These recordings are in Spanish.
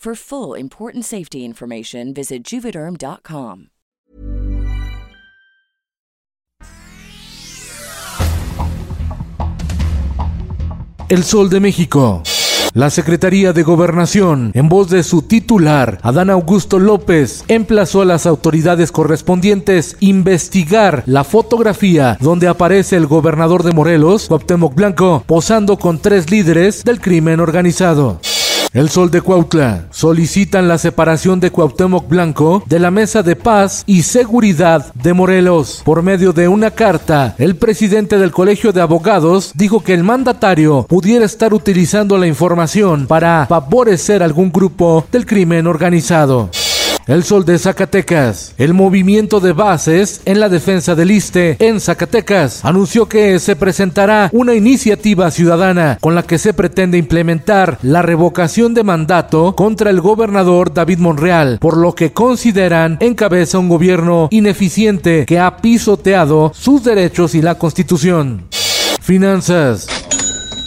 For full important safety information, visit juvederm.com. El Sol de México. La Secretaría de Gobernación, en voz de su titular, Adán Augusto López, emplazó a las autoridades correspondientes investigar la fotografía donde aparece el gobernador de Morelos, Cuauhtémoc Blanco, posando con tres líderes del crimen organizado. El Sol de Cuautla solicitan la separación de Cuauhtémoc Blanco de la Mesa de Paz y Seguridad de Morelos. Por medio de una carta, el presidente del Colegio de Abogados dijo que el mandatario pudiera estar utilizando la información para favorecer algún grupo del crimen organizado. El Sol de Zacatecas. El movimiento de bases en la defensa del ISTE en Zacatecas anunció que se presentará una iniciativa ciudadana con la que se pretende implementar la revocación de mandato contra el gobernador David Monreal, por lo que consideran encabeza un gobierno ineficiente que ha pisoteado sus derechos y la constitución. Finanzas.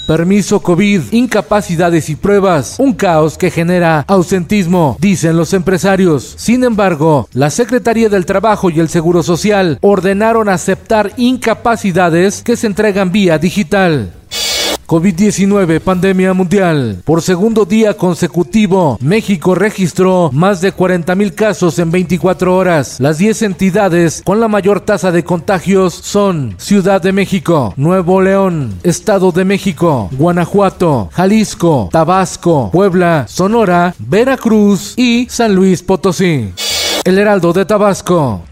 Permiso COVID, incapacidades y pruebas, un caos que genera ausentismo, dicen los empresarios. Sin embargo, la Secretaría del Trabajo y el Seguro Social ordenaron aceptar incapacidades que se entregan vía digital. COVID-19, pandemia mundial. Por segundo día consecutivo, México registró más de 40 mil casos en 24 horas. Las 10 entidades con la mayor tasa de contagios son Ciudad de México, Nuevo León, Estado de México, Guanajuato, Jalisco, Tabasco, Puebla, Sonora, Veracruz y San Luis Potosí. El Heraldo de Tabasco.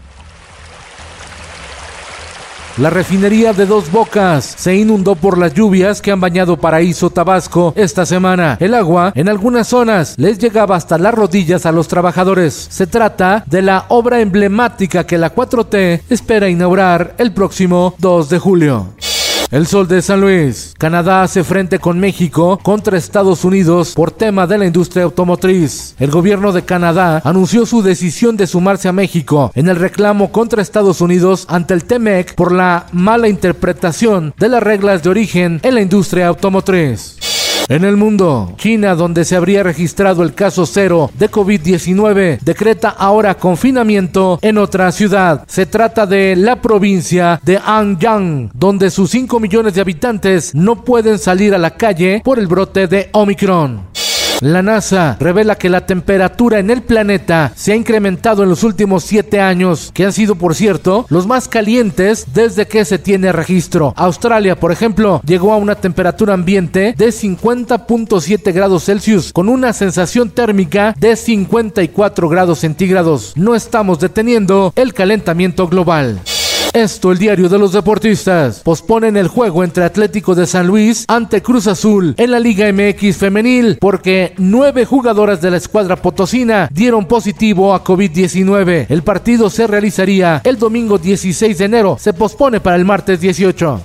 La refinería de Dos Bocas se inundó por las lluvias que han bañado Paraíso Tabasco esta semana. El agua en algunas zonas les llegaba hasta las rodillas a los trabajadores. Se trata de la obra emblemática que la 4T espera inaugurar el próximo 2 de julio. El Sol de San Luis. Canadá hace frente con México contra Estados Unidos por tema de la industria automotriz. El gobierno de Canadá anunció su decisión de sumarse a México en el reclamo contra Estados Unidos ante el TEMEC por la mala interpretación de las reglas de origen en la industria automotriz. En el mundo, China, donde se habría registrado el caso cero de COVID-19, decreta ahora confinamiento en otra ciudad. Se trata de la provincia de Anyang, donde sus 5 millones de habitantes no pueden salir a la calle por el brote de Omicron. La NASA revela que la temperatura en el planeta se ha incrementado en los últimos siete años, que han sido, por cierto, los más calientes desde que se tiene registro. Australia, por ejemplo, llegó a una temperatura ambiente de 50.7 grados Celsius, con una sensación térmica de 54 grados centígrados. No estamos deteniendo el calentamiento global. Esto, el diario de los deportistas. Posponen el juego entre Atlético de San Luis ante Cruz Azul en la Liga MX femenil porque nueve jugadoras de la escuadra potosina dieron positivo a COVID-19. El partido se realizaría el domingo 16 de enero. Se pospone para el martes 18.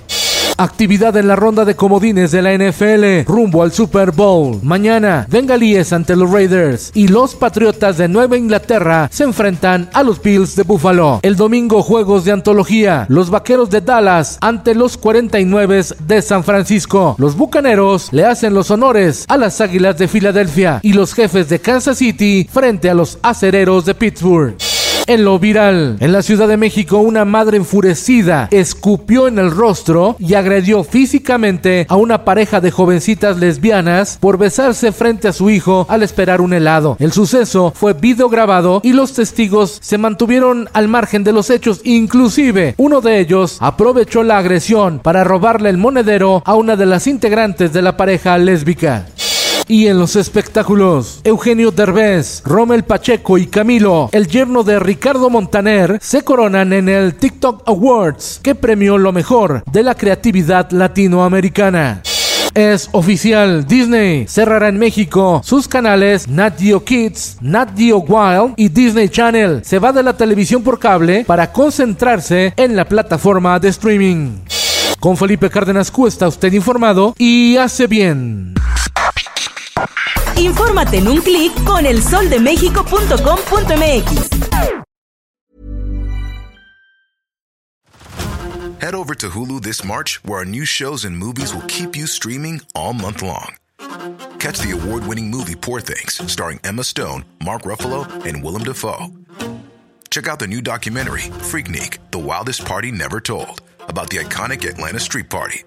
Actividad en la ronda de comodines de la NFL rumbo al Super Bowl. Mañana, Bengalíes ante los Raiders y los Patriotas de Nueva Inglaterra se enfrentan a los Bills de Buffalo. El domingo, juegos de antología. Los Vaqueros de Dallas ante los 49 de San Francisco. Los Bucaneros le hacen los honores a las Águilas de Filadelfia y los jefes de Kansas City frente a los Acereros de Pittsburgh. En lo viral. En la Ciudad de México, una madre enfurecida escupió en el rostro y agredió físicamente a una pareja de jovencitas lesbianas por besarse frente a su hijo al esperar un helado. El suceso fue videograbado y los testigos se mantuvieron al margen de los hechos. Inclusive, uno de ellos aprovechó la agresión para robarle el monedero a una de las integrantes de la pareja lésbica. Y en los espectáculos, Eugenio Derbez, Rommel Pacheco y Camilo, el yerno de Ricardo Montaner, se coronan en el TikTok Awards, que premió lo mejor de la creatividad latinoamericana. Es oficial, Disney cerrará en México sus canales Nat Geo Kids, Nat Geo Wild y Disney Channel. Se va de la televisión por cable para concentrarse en la plataforma de streaming. Con Felipe Cárdenas Cuesta, usted informado y hace bien. Infórmate en un clic con elsoldemexico.com.mx. Head over to Hulu this March, where our new shows and movies will keep you streaming all month long. Catch the award winning movie Poor Things, starring Emma Stone, Mark Ruffalo, and Willem Dafoe. Check out the new documentary, Freaknik The Wildest Party Never Told, about the iconic Atlanta Street Party.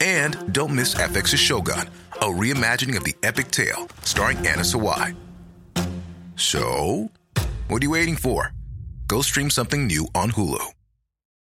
And don't miss FX's Shogun, a reimagining of the epic tale starring Anna Sawai. So, what are you waiting for? Go stream something new on Hulu.